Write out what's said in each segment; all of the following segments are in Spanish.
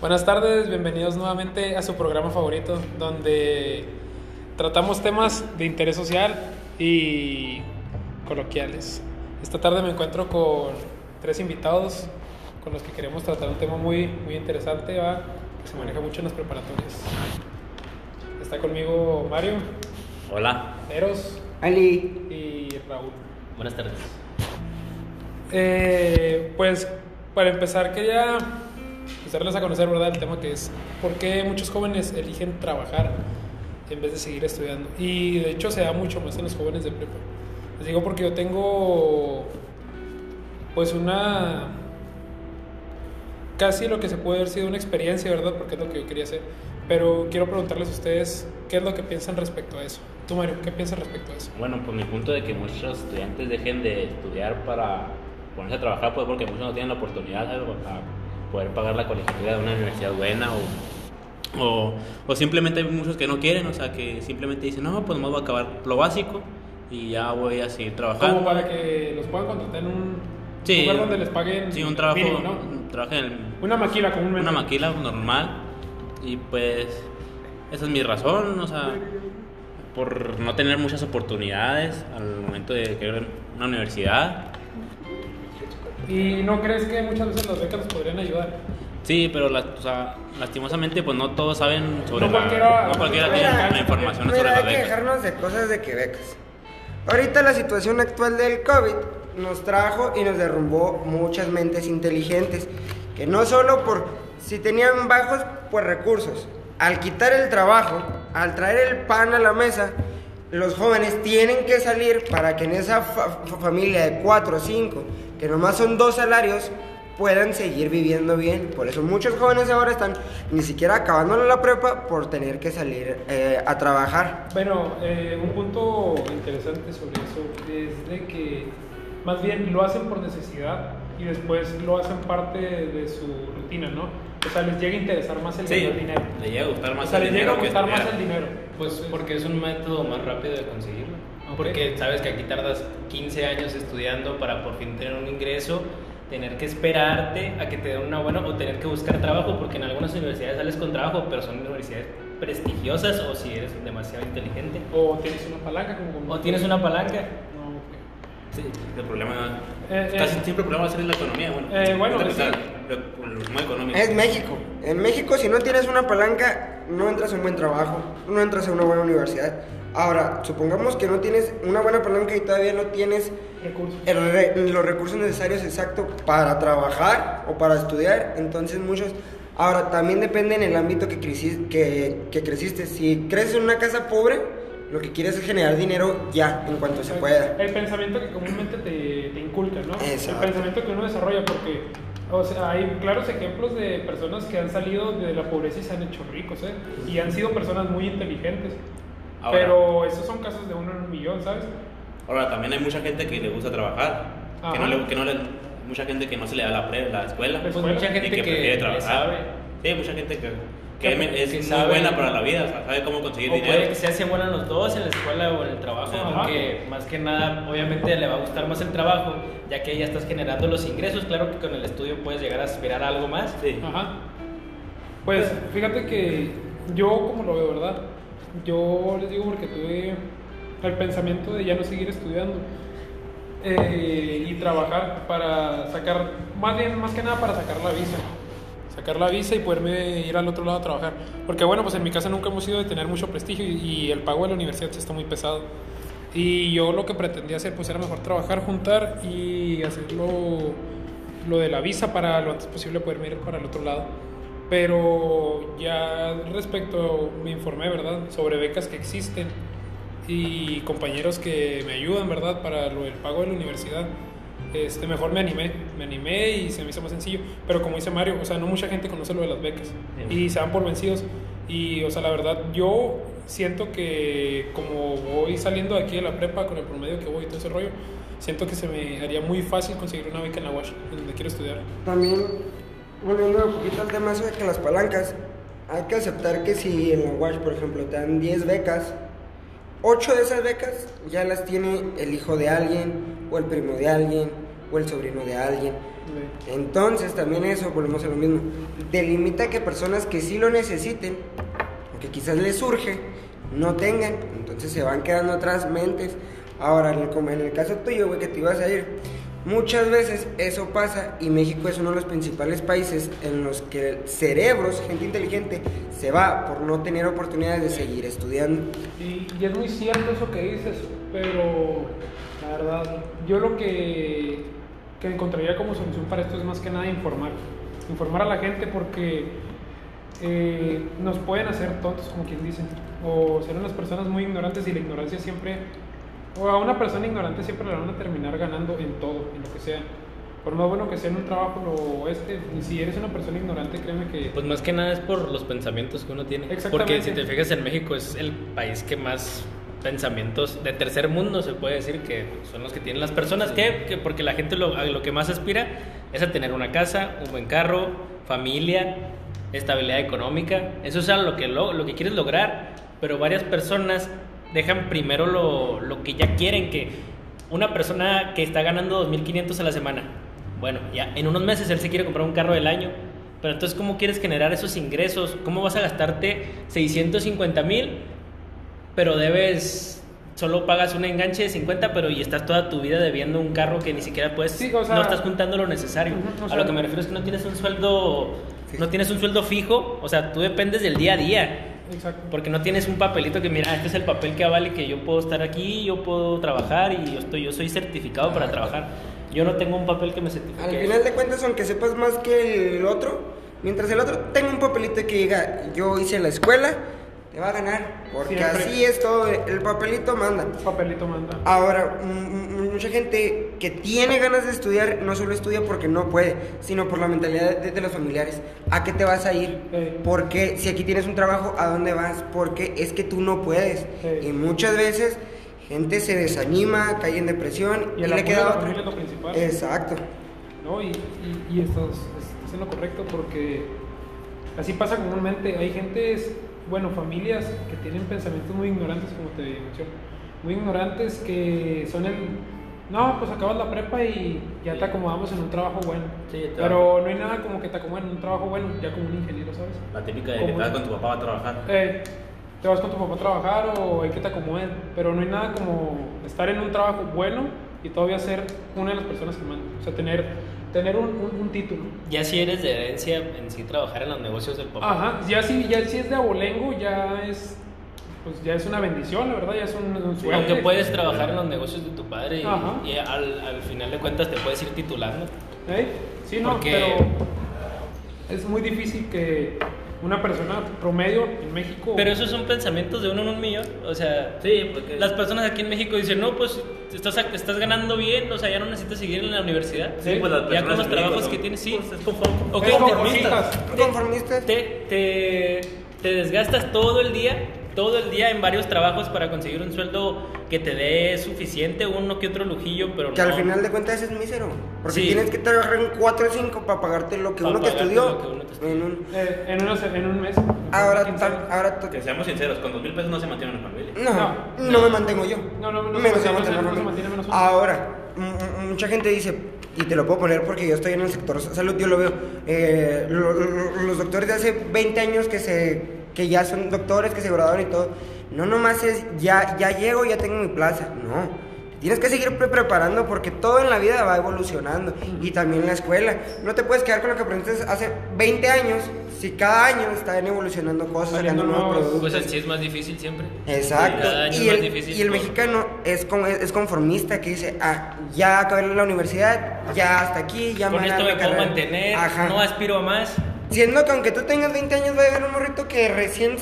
Buenas tardes, bienvenidos nuevamente a su programa favorito, donde tratamos temas de interés social y coloquiales. Esta tarde me encuentro con tres invitados con los que queremos tratar un tema muy, muy interesante ¿va? que se maneja mucho en las preparatorias. Está conmigo Mario, Hola, Eros Ali, y Raúl. buenas tardes. Eh, pues para empezar quería pues, darles a conocer verdad el tema que es por qué muchos jóvenes eligen trabajar en vez de seguir estudiando y de hecho se da mucho más en los jóvenes de prepa. Les digo porque yo tengo pues una casi lo que se puede haber sido una experiencia verdad porque es lo que yo quería hacer. Pero quiero preguntarles a ustedes qué es lo que piensan respecto a eso tú Mario qué piensas respecto a eso Bueno, por mi punto de que muchos estudiantes dejen de estudiar para ponerse a trabajar, pues porque muchos no tienen la oportunidad a poder pagar la colegiatura de una universidad buena o, o, o simplemente hay muchos que no quieren, o sea, que simplemente dicen, no, pues más voy a acabar lo básico y ya voy a seguir trabajando. como para que los puedan contratar en un Sí, lugar donde les paguen Sí, un trabajo, mínimo, ¿no? un trabajo en el- Una maquila comúnmente. una maquila normal y pues esa es mi razón, o sea, por no tener muchas oportunidades al momento de querer una universidad. ¿Y no crees que muchas veces las becas podrían ayudar? Sí, pero la- o sea, lastimosamente pues no todos saben sobre No la, cualquiera- no cualquiera no tiene la información mira, sobre hay las que becas. dejarnos de cosas de que becas. Ahorita la situación actual del COVID nos trajo y nos derrumbó muchas mentes inteligentes, que no solo por si tenían bajos pues recursos, al quitar el trabajo, al traer el pan a la mesa, los jóvenes tienen que salir para que en esa fa- fa- familia de cuatro o cinco, que nomás son dos salarios, puedan seguir viviendo bien. Por eso muchos jóvenes ahora están ni siquiera acabando la prepa por tener que salir eh, a trabajar. Bueno, eh, un punto interesante sobre eso es de que más bien lo hacen por necesidad y después lo hacen parte de su rutina, ¿no? O sea, les llega a interesar más el Sí, dinero. le llega a gustar O más sea, el les llega dinero a gustar más el dinero. Pues porque es un método más rápido de conseguirlo. Porque sabes que aquí tardas 15 años estudiando para por fin tener un ingreso, tener que esperarte a que te den una buena o tener que buscar trabajo, porque en algunas universidades sales con trabajo, pero son universidades prestigiosas o si eres demasiado inteligente. O tienes una palanca como... como- O tienes una palanca. Sí, el problema, Eh, casi eh. siempre el problema va a ser la economía, bueno, Eh, bueno, es sí. económico. México. En México, si no tienes una palanca, no entras a un buen trabajo, no entras a una buena universidad. Ahora, supongamos que no tienes una buena palanca y todavía no tienes Recursos. el re- los recursos necesarios exactos para trabajar o para estudiar. Entonces, muchos. Ahora, también depende en el ámbito que, que creciste. Si creces en una casa pobre, lo que quieres es generar dinero ya, en cuanto se pueda. El pensamiento que comúnmente te, te inculca, ¿no? Exacto. El pensamiento que uno desarrolla, porque, o sea, hay claros ejemplos de personas que han salido de la pobreza y se han hecho ricos, ¿eh? Y han sido personas muy inteligentes. Ahora. Pero esos son casos de uno en un millón, ¿sabes? Ahora, también hay mucha gente que le gusta trabajar, que no, Ajá. le, que no le, mucha gente que no se le da la, pre, la escuela Pues Escuela. mucha y gente que, que, prefiere trabajar. Sí, mucha gente que, que Que- es que muy sabe- buena para la vida, o sea, sabe cómo conseguir O dinero. puede que se hace buena los dos en la escuela o en el trabajo, Ajá. aunque más que nada, obviamente le va a gustar más el trabajo, ya que ya estás generando los ingresos. Claro que con el estudio puedes llegar a aspirar a algo más. Sí. Ajá. Pues fíjate que yo como lo veo, ¿verdad? Yo les digo porque tuve el pensamiento de ya no seguir estudiando eh, y trabajar para sacar, más bien, más que nada para sacar la visa. Sacar la visa y poderme ir al otro lado a trabajar. Porque bueno, pues en mi casa nunca hemos sido de tener mucho prestigio y, el pago de la universidad está muy pesado. Y yo lo que pretendía hacer pues era mejor trabajar, juntar y hacerlo lo de la visa para lo antes posible poderme ir para el otro lado. Pero ya respecto, me informé, ¿verdad? Sobre becas que existen y compañeros que me ayudan, ¿verdad? Para lo del pago de la universidad. Este, mejor me animé, me animé y se me hizo más sencillo. Pero como dice Mario, o sea, no mucha gente conoce lo de las becas y se dan por vencidos. Y, o sea, la verdad, yo siento que como voy saliendo de aquí de la prepa con el promedio que voy y todo ese rollo, siento que se me haría muy fácil conseguir una beca en la UASH, en donde quiero estudiar. También, volviendo un poquito al tema eso de que las palancas, hay que aceptar que si en la UASH, por ejemplo, te dan 10 becas, 8 de esas becas ya las tiene el hijo de alguien, o el primo de alguien, o el sobrino de alguien. Sí. Entonces, también eso, volvemos a lo mismo. Delimita que personas que sí lo necesiten, o que quizás les surge, no tengan. Entonces se van quedando atrás mentes. Ahora, como en el caso tuyo, güey, que te ibas a ir, muchas veces eso pasa y México es uno de los principales países en los que cerebros, gente inteligente, se va por no tener oportunidades de seguir estudiando. Y, y es muy cierto eso que dices, pero la verdad, yo lo que, que encontraría como solución para esto es más que nada informar. Informar a la gente porque eh, nos pueden hacer tontos, como quien dice, o ser unas personas muy ignorantes y la ignorancia siempre, o a una persona ignorante siempre le van a terminar ganando en todo, en lo que sea. Por más bueno que sea en un trabajo o este, si eres una persona ignorante, créeme que... Pues más que nada es por los pensamientos que uno tiene. Exactamente. Porque si te fijas en México es el país que más pensamientos de tercer mundo se puede decir que son los que tienen las personas que, que porque la gente lo, a lo que más aspira es a tener una casa, un buen carro, familia, estabilidad económica. Eso es lo que lo, lo que quieres lograr, pero varias personas dejan primero lo, lo que ya quieren que una persona que está ganando 2.500 a la semana, bueno, ya en unos meses él se quiere comprar un carro del año, pero entonces ¿cómo quieres generar esos ingresos? ¿Cómo vas a gastarte 650 mil, pero debes, solo pagas un enganche de 50, pero y estás toda tu vida debiendo un carro que ni siquiera puedes, Sí, o sea- no estás juntando lo necesario. A lo que me refiero es que no tienes un sueldo, no tienes un sueldo fijo, o sea, tú dependes del día a día. Exacto. Porque no tienes un papelito que mira, este es el papel que avale que yo puedo estar aquí, yo puedo trabajar y yo estoy, yo soy certificado para trabajar. Yo no tengo un papel que me certifique. Al final de cuentas, aunque sepas más que el otro, mientras el otro tenga un papelito que diga, yo hice la escuela, te va a ganar. Porque Siempre. así es todo, el papelito manda. Papelito manda. Ahora, mucha gente que tiene ganas de estudiar no solo estudia porque no puede, sino por la mentalidad de, de los familiares. ¿A qué te vas a ir? Sí. Porque si aquí tienes un trabajo, ¿a dónde vas? Porque es que tú no puedes. Sí. Y muchas veces gente se desanima, cae en depresión Y y, el le queda familia es lo principal. Exacto. ¿no? Y, y, y estás, estás en lo correcto porque así pasa comúnmente. Hay gentes, bueno, familias que tienen pensamientos muy ignorantes, como te menciono, muy ignorantes que son el... No, pues acabas la prepa y ya te acomodamos en un trabajo bueno. Sí, te Pero no hay nada como que te acomoden en un trabajo bueno, ya como un ingeniero, ¿sabes? La típica de que te vas con tu papá a trabajar. Eh, te vas con tu papá a trabajar o hay que te acomoden, pero no hay nada como estar en un trabajo bueno y todavía ser una de las personas que mandan. O sea, tener, tener un, un- un título. Ya si eres de herencia en sí trabajar en los negocios del papá. Ajá, ya si, ya si es de abolengo, ya es, pues ya es una bendición, la verdad, ya es un, un suerte. Aunque puedes trabajar en los negocios de tu padre y, al, al final de cuentas te puedes ir titulando. ¿Eh? Sí, no, Porque- pero es muy difícil que una persona promedio en México... Pero esos son pensamientos de uno en un millón. O sea, Sí, porque las personas aquí en México dicen, no, pues estás, estás ganando bien, o sea, ya no necesitas seguir en la universidad. Sí, pues las ya con los trabajos son- que tienes, sí. pues, es conform- Ok, Es te- conformistas. te- Conformistas. Te, te, te desgastas todo el día, todo el día en varios trabajos para conseguir un sueldo que te dé suficiente, uno que otro lujillo, pero Que no. al final de cuentas es mísero. Porque Sí. tienes que trabajar en 4 o 5 para pagarte lo que Pa' uno te pagarte estudió. lo que uno te estudió. en un- eh, en, unos- en un mes. Ahora, quién tam- sabe. ahora Que seamos sinceros, con dos mil pesos no se mantiene una familia. no, no, No. me mantengo yo. No, no, no se mantiene, no se- mantiene no se mantiene menos uno. Ahora, m- m- mucha gente dice, y te lo puedo poner porque yo estoy en el sector salud, yo lo veo. eh, lo- lo- los doctores de hace 20 años que se que ya son doctores, que se graduaron y todo, no nomás es ya, ya llego, ya tengo mi plaza. No. Tienes que seguir pre- preparando porque todo en la vida va evolucionando y también la escuela. No te puedes quedar con lo que aprendiste hace 20 años si cada año están evolucionando cosas, Saliendo sacando nuevos productos. Pues en sí es más difícil siempre. Exacto. Cada año Y es el, más difícil y el mexicano es, con- es conformista que dice, ah, ya acabé la universidad, ya hasta aquí, ya Con me esto me puedo carrera". mantener, Ajá. no aspiro a más. Siendo que aunque tú tengas 20 años va a llegar un morrito que recién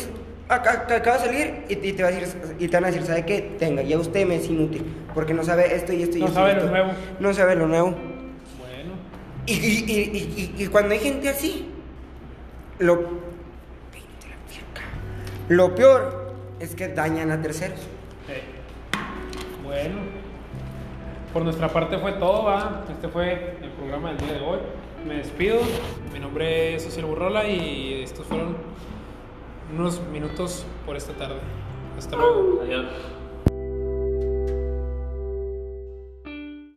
acaba de salir y, y te va a decir, y te van a decir, ¿sabe qué? Tenga, ya usted me es inútil, porque no sabe esto y esto y No esto y sabe lo esto". nuevo. No sabe lo nuevo. Bueno. Y, cuando hay gente así, lo, lo peor es que dañan a terceros. Bueno, por nuestra parte fue todo, ¿va? Este fue el programa del día de hoy. Me despido. Mi nombre es Social Burrola y estos fueron unos minutos por esta tarde. Hasta luego. Adiós.